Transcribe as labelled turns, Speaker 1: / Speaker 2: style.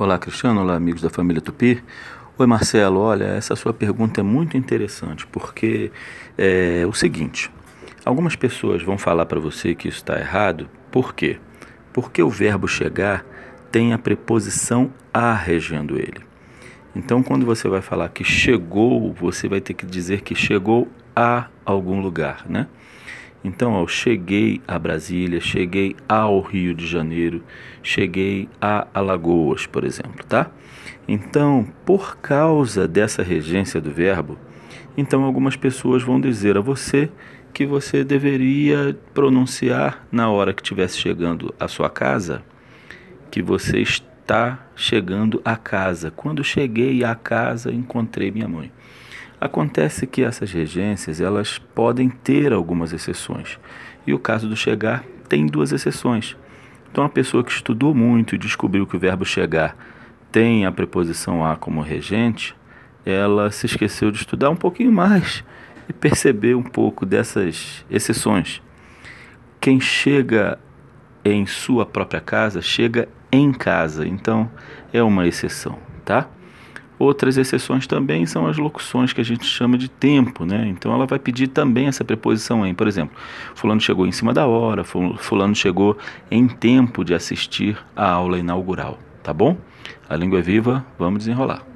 Speaker 1: Olá, Cristiano. Olá, amigos da família Tupi. Oi, Marcelo. Olha, essa sua pergunta é muito interessante porque é o seguinte: algumas pessoas vão falar para você que isso está errado. Por quê? Porque o verbo chegar tem a preposição a regendo ele. Então, quando você vai falar que chegou, você vai ter que dizer que chegou a algum lugar, né? Então, eu cheguei a Brasília, cheguei ao Rio de Janeiro, cheguei a Alagoas, por exemplo, tá? Então, por causa dessa regência do verbo, então algumas pessoas vão dizer a você que você deveria pronunciar na hora que estivesse chegando à sua casa que você está chegando à casa. Quando cheguei à casa, encontrei minha mãe. Acontece que essas regências elas podem ter algumas exceções. E o caso do chegar tem duas exceções. Então, a pessoa que estudou muito e descobriu que o verbo chegar tem a preposição a como regente, ela se esqueceu de estudar um pouquinho mais e perceber um pouco dessas exceções. Quem chega em sua própria casa chega em casa, então é uma exceção, tá? Outras exceções também são as locuções que a gente chama de tempo, né? Então ela vai pedir também essa preposição em, por exemplo, fulano chegou em cima da hora, fulano chegou em tempo de assistir à aula inaugural, tá bom? A língua é viva, vamos desenrolar.